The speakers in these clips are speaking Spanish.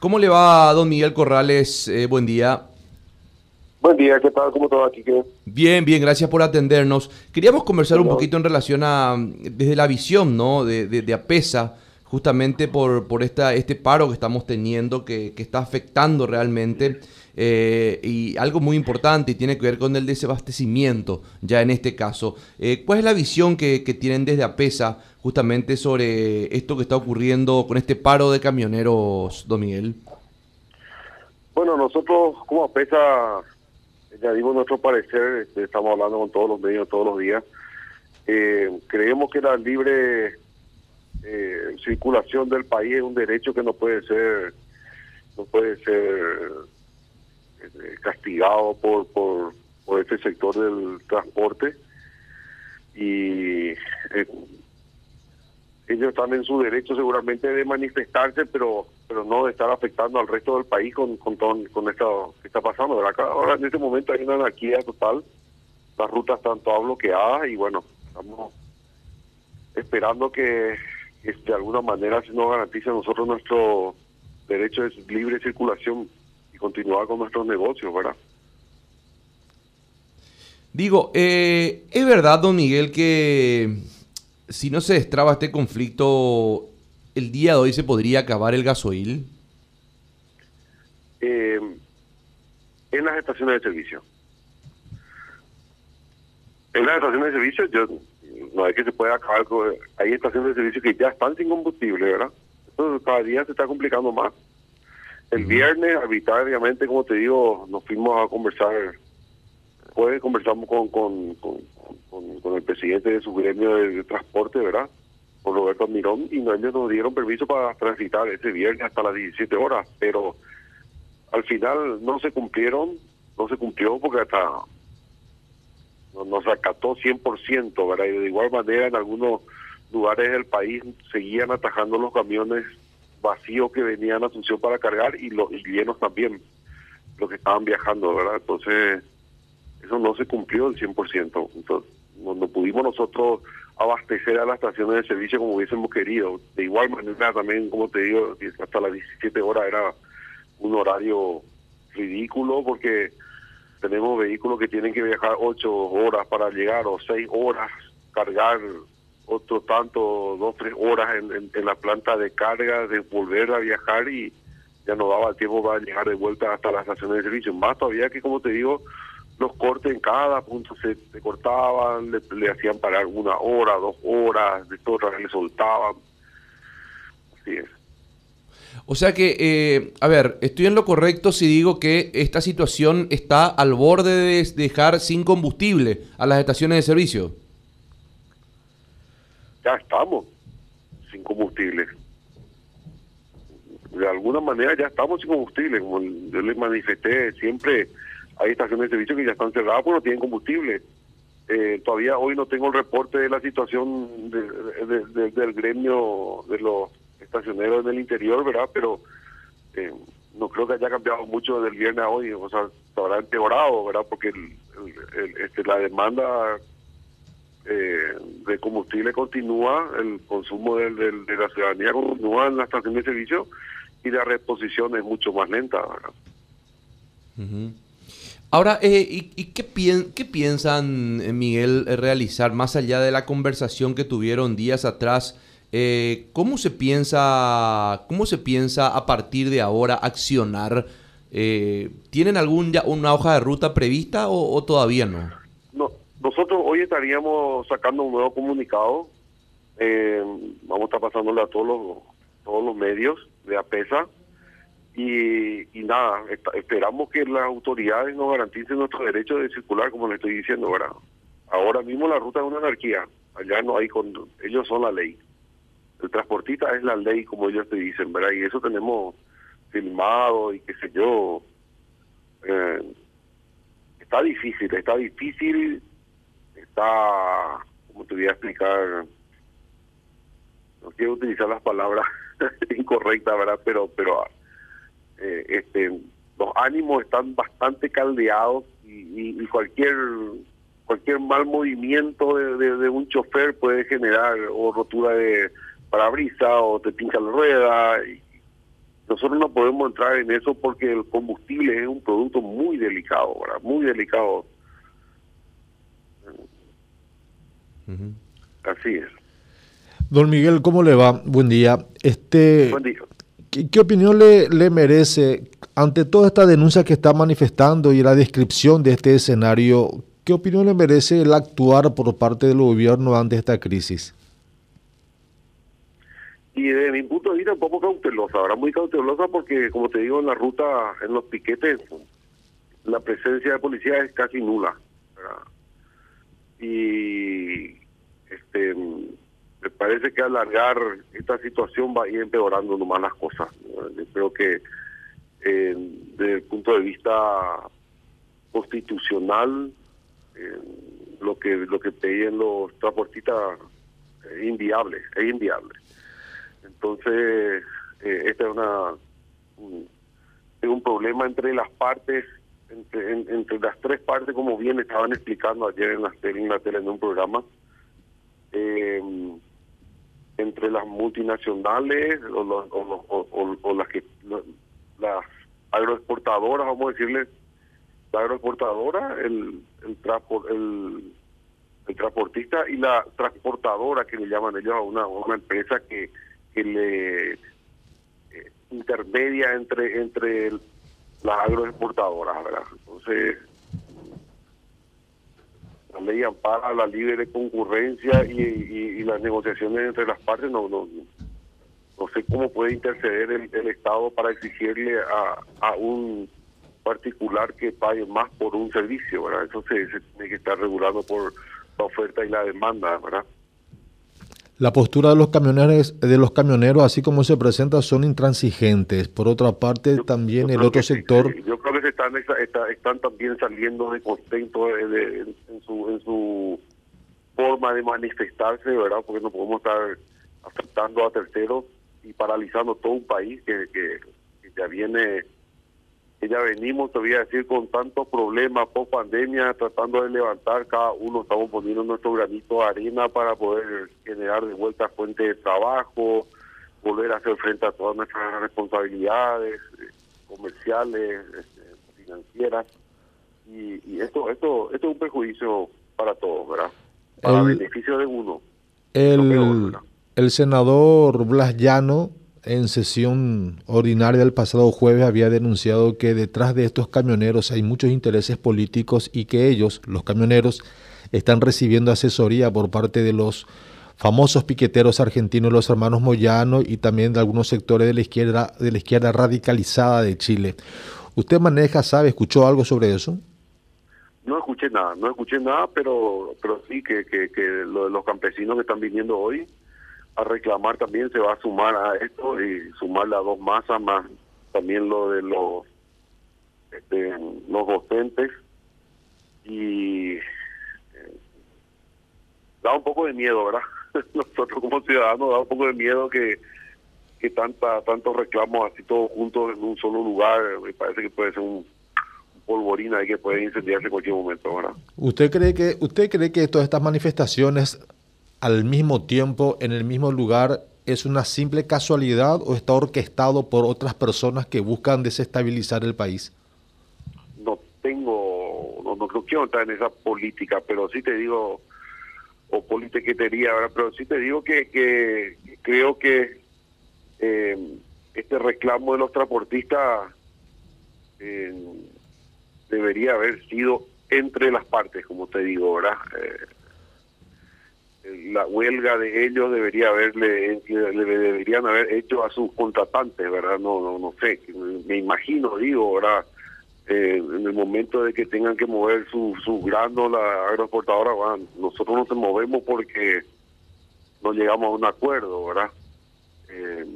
¿Cómo le va, don Miguel Corrales? Eh, buen día. Buen día, ¿qué tal? ¿Cómo todo aquí? Bien, bien, gracias por atendernos. Queríamos conversar un poquito en relación a, desde la visión, ¿no? De, de, APESA, justamente por, por esta, este paro que estamos teniendo, que, que está afectando realmente eh, y algo muy importante y tiene que ver con el desabastecimiento, ya en este caso. Eh, ¿Cuál es la visión que, tienen desde APESA justamente sobre esto que está ocurriendo con este paro de camioneros, don Miguel? Bueno, nosotros como APESA ya dimos nuestro parecer, este, estamos hablando con todos los medios todos los días. Eh, creemos que la libre circulación del país es un derecho que no puede ser no puede ser eh, castigado por, por, este sector del transporte y eh, ellos están en su derecho seguramente de manifestarse, pero pero no de estar afectando al resto del país con con, con esto que está pasando. ahora en este momento hay una anarquía total, las rutas están todas bloqueadas y bueno, estamos esperando que, de alguna manera se nos garantice a nosotros nuestro derecho de libre circulación continuar con nuestros negocios, ¿verdad? Digo, eh, ¿es verdad, don Miguel, que si no se destraba este conflicto, el día de hoy se podría acabar el gasoil? Eh, en las estaciones de servicio. En las estaciones de servicio, yo no hay que se pueda acabar. hay estaciones de servicio que ya están sin combustible, ¿verdad? Entonces cada día se está complicando más. El viernes, arbitrariamente, como te digo, nos fuimos a conversar. Después conversamos con, con, con, el presidente de su gremio de, transporte, ¿verdad? Con Roberto Mirón, y ellos nos dieron permiso para transitar ese viernes hasta las 17 horas, pero al final no se cumplieron, no se cumplió porque hasta nos acató 100%, ¿verdad? Y de igual manera en algunos lugares del país seguían atajando los camiones vacíos que venían a Asunción para cargar y los llenos también, los que estaban viajando, ¿verdad? Entonces, eso no se cumplió el 100%. Entonces, no, pudimos nosotros abastecer a las estaciones de servicio como hubiésemos querido. De igual manera, también, como te digo, hasta las 17 horas era un horario ridículo porque tenemos vehículos que tienen que viajar 8 horas para llegar o 6 horas cargar otro tanto, dos, tres horas en, en, la planta de carga, de volver a viajar y ya no daba tiempo para llegar de vuelta hasta las estaciones de servicio. Más todavía que, como te digo, los cortes en cada punto se, cortaban, le, hacían parar una hora, dos horas, de otra le soltaban. Así es. O sea que, eh, a ver, estoy en lo correcto si digo que esta situación está al borde de dejar sin combustible a las estaciones de servicio estamos sin combustible. De alguna manera ya estamos sin combustible, como yo les manifesté, siempre hay estaciones de servicio que ya están cerradas porque no tienen combustible. Eh, todavía hoy no tengo el reporte de la situación del gremio de los estacioneros en el interior, ¿verdad? Pero eh, no creo que haya cambiado mucho del viernes a hoy, o sea, habrá empeorado, ¿verdad? Porque este, la demanda eh, de combustible continúa, el consumo de, la ciudadanía continúa en la estación de servicio y la reposición es mucho más lenta. Ahora, eh, ¿y, qué, qué, piensan, eh, Miguel, realizar más allá de la conversación que tuvieron días atrás? ¿Cómo se piensa, cómo se piensa a partir de ahora accionar? ¿Tienen algún ya una hoja de ruta prevista o todavía no? Nosotros hoy estaríamos sacando un nuevo comunicado. Eh, vamos a estar pasándole a todos los, todos los medios de APESA. Y, nada, esperamos que las autoridades nos garanticen nuestro derecho de circular, como le estoy diciendo, ¿verdad? Ahora mismo la ruta es una anarquía. Allá no hay con ellos son la ley. El transportista es la ley, como ellos te dicen, ¿verdad? Y eso tenemos filmado y qué sé yo. Eh, está difícil, está difícil está, como te voy a explicar? No quiero utilizar las palabras incorrectas, ¿verdad? Pero, pero eh, este, los ánimos están bastante caldeados y, cualquier cualquier mal movimiento de, un chofer puede generar o rotura de parabrisa o te pincha la rueda. Y nosotros no podemos entrar en eso porque el combustible es un producto muy delicado, ¿verdad? Muy delicado. Así es. Don Miguel, ¿cómo le va? Buen día. Este, Buen día. ¿qué, opinión le, le merece ante toda esta denuncia que está manifestando y la descripción de este escenario? ¿Qué opinión le merece el actuar por parte del gobierno ante esta crisis? Y desde mi punto de vista un poco cautelosa, ahora muy cautelosa porque, como te digo, en la ruta, en los piquetes, la presencia de policía es casi nula. Y este me parece que alargar esta situación va a ir empeorando nomás las cosas. Yo creo que eh, desde el punto de vista constitucional, eh, lo que lo que pedían los transportistas es inviable, es inviable. Entonces, eh, este es una un, es un problema entre las partes, entre, entre las tres partes, como bien estaban explicando ayer en la en, la tele, en un programa, eh, entre las multinacionales o, o, o, las que las agroexportadoras, vamos a decirle, la agroexportadora, el el, el, el transportista y la transportadora que le llaman ellos a una, una empresa que que le eh, intermedia entre entre las agroexportadoras, ¿verdad? Entonces, la ley ampara la libre concurrencia y, y, las negociaciones entre las partes, no, no, no sé cómo puede interceder el, el Estado para exigirle a, a un particular que pague más por un servicio, ¿verdad? Eso se, se tiene que estar regulado por la oferta y la demanda, ¿verdad? La postura de los camioneros, de los camioneros, así como se presenta, son intransigentes. Por otra parte, también el otro sector. yo creo que están, están también saliendo de contento en, su, en su forma de manifestarse, ¿verdad? Porque no podemos estar afectando a terceros y paralizando todo un país que, ya viene que ya venimos, te voy a decir, con tantos problemas post pandemia, tratando de levantar, cada uno estamos poniendo nuestro granito de arena para poder generar de vuelta fuente de trabajo, volver a hacer frente a todas nuestras responsabilidades eh, comerciales, este, financieras. Y, esto, esto, esto es un perjuicio para todos, ¿verdad? Para beneficio de uno. El, el senador Blas Llano en sesión ordinaria del pasado jueves había denunciado que detrás de estos camioneros hay muchos intereses políticos y que ellos, los camioneros, están recibiendo asesoría por parte de los famosos piqueteros argentinos, los hermanos Moyano y también de algunos sectores de la izquierda, de la izquierda radicalizada de Chile. ¿Usted maneja, sabe, escuchó algo sobre eso? No escuché nada, no escuché nada, pero pero sí que, que, que lo de los campesinos que están viniendo hoy, a reclamar también se va a sumar a esto y sumar las dos masas más también lo de los este, los docentes. Y eh, da un poco de miedo verdad nosotros como ciudadanos da un poco de miedo que que tanta tantos reclamos así todos juntos en un solo lugar me parece que puede ser un, polvorina y que puede incendiarse en cualquier momento verdad usted cree que usted cree que todas estas manifestaciones al mismo tiempo en el mismo lugar es una simple casualidad o está orquestado por otras personas que buscan desestabilizar el país? No tengo, no, no quiero entrar en esa política, pero sí te digo, o politiquetería, pero sí te digo que, que creo que eh, este reclamo de los transportistas eh, debería haber sido entre las partes, como te digo, ¿verdad? Eh, la huelga de ellos debería haberle le deberían haber hecho a sus contratantes verdad no no no sé me imagino digo verdad eh, en el momento de que tengan que mover su su grano la agroexportadora bueno, nosotros no se movemos porque no llegamos a un acuerdo verdad eh,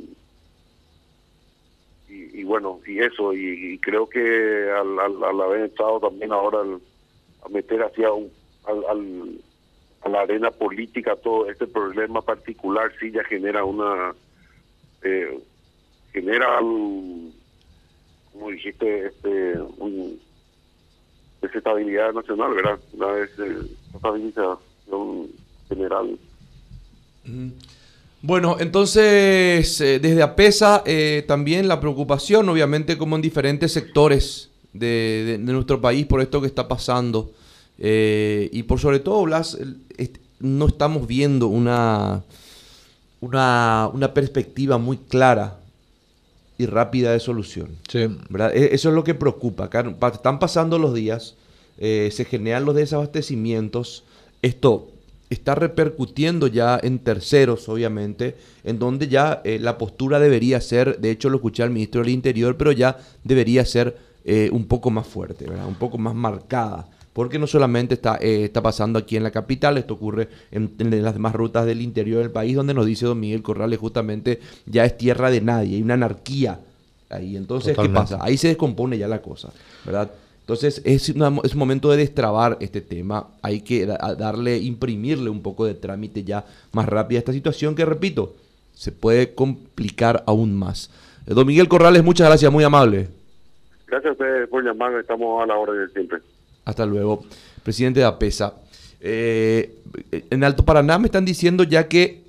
y, y, bueno y eso y, creo que al, al, haber estado también ahora a meter hacia un al a la arena política todo este problema particular sí ya genera una eh, genera un, como dijiste este un desestabilidad nacional verdad una desestabilización general Bueno, entonces eh, desde APESA eh, también la preocupación, obviamente como en diferentes sectores de, nuestro país por esto que está pasando. Eh, y por sobre todo, Blas, no estamos viendo una, una, una, perspectiva muy clara y rápida de solución. E, eso es lo que preocupa. Están pasando los días, se generan los desabastecimientos. Esto está repercutiendo ya en terceros, obviamente, en donde ya eh, la postura debería ser, de hecho lo escuché al ministro del Interior, pero ya debería ser eh, un poco más fuerte, ¿verdad? un poco más marcada. Porque no solamente está, eh, está pasando aquí en la capital, esto ocurre en, las demás rutas del interior del país, donde nos dice don Miguel Corrales justamente ya es tierra de nadie, hay una anarquía ahí. Entonces, ¿qué pasa? Ahí se descompone ya la cosa, ¿verdad? Entonces es, un momento de destrabar este tema. Hay que darle, imprimirle un poco de trámite ya más rápido a esta situación que, repito, se puede complicar aún más. Eh, don Miguel Corrales, muchas gracias, muy amable. Gracias a ustedes por llamar, estamos a la hora de siempre. Hasta luego. Presidente de APESA. Eh, en Alto Paraná me están diciendo ya que